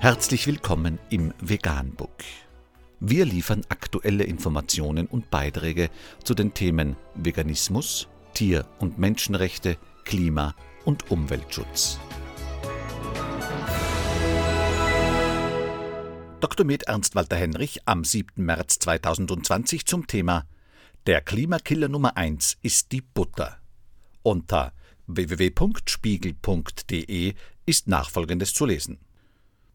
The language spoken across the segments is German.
Herzlich willkommen im Veganbook. Wir liefern aktuelle Informationen und Beiträge zu den Themen Veganismus, Tier- und Menschenrechte, Klima- und Umweltschutz. Dr. Med Ernst Walter Henrich am 7. März 2020 zum Thema Der Klimakiller Nummer 1 ist die Butter. Unter www.spiegel.de ist nachfolgendes zu lesen.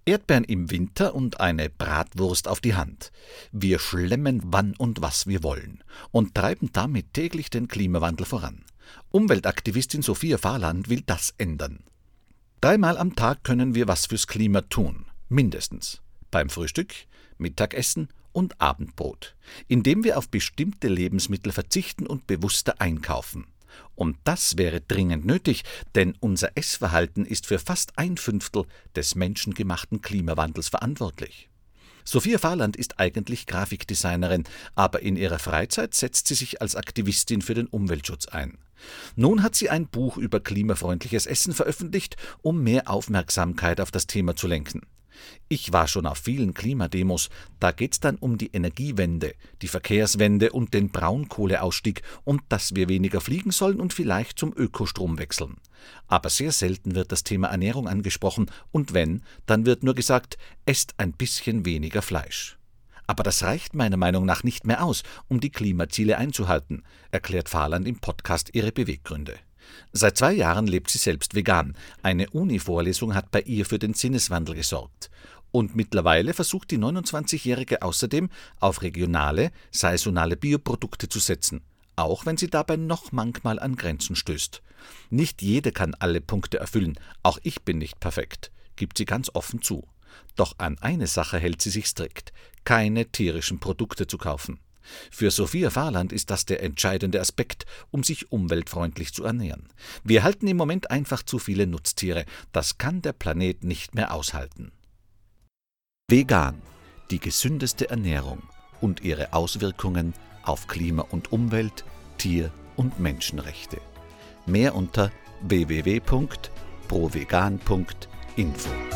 Erdbeeren im Winter und eine Bratwurst auf die Hand. Wir schlemmen wann und was wir wollen und treiben damit täglich den Klimawandel voran. Umweltaktivistin Sophia Fahrland will das ändern. Dreimal am Tag können wir was fürs Klima tun, mindestens beim Frühstück, Mittagessen und Abendbrot, indem wir auf bestimmte Lebensmittel verzichten und bewusster einkaufen. Und das wäre dringend nötig, denn unser Essverhalten ist für fast ein Fünftel des menschengemachten Klimawandels verantwortlich. Sophia Fahrland ist eigentlich Grafikdesignerin, aber in ihrer Freizeit setzt sie sich als Aktivistin für den Umweltschutz ein. Nun hat sie ein Buch über klimafreundliches Essen veröffentlicht, um mehr Aufmerksamkeit auf das Thema zu lenken. Ich war schon auf vielen Klimademos, da geht's dann um die Energiewende, die Verkehrswende und den Braunkohleausstieg und dass wir weniger fliegen sollen und vielleicht zum Ökostrom wechseln. Aber sehr selten wird das Thema Ernährung angesprochen und wenn, dann wird nur gesagt, esst ein bisschen weniger Fleisch. Aber das reicht meiner Meinung nach nicht mehr aus, um die Klimaziele einzuhalten, erklärt Fahrland im Podcast ihre Beweggründe. Seit zwei Jahren lebt sie selbst vegan. Eine Uni-Vorlesung hat bei ihr für den Sinneswandel gesorgt. Und mittlerweile versucht die 29-Jährige außerdem, auf regionale, saisonale Bioprodukte zu setzen, auch wenn sie dabei noch manchmal an Grenzen stößt. Nicht jede kann alle Punkte erfüllen, auch ich bin nicht perfekt, gibt sie ganz offen zu. Doch an eine Sache hält sie sich strikt keine tierischen Produkte zu kaufen. Für Sophia Fahrland ist das der entscheidende Aspekt, um sich umweltfreundlich zu ernähren. Wir halten im Moment einfach zu viele Nutztiere. Das kann der Planet nicht mehr aushalten. Vegan, die gesündeste Ernährung und ihre Auswirkungen auf Klima und Umwelt, Tier- und Menschenrechte. Mehr unter www.provegan.info.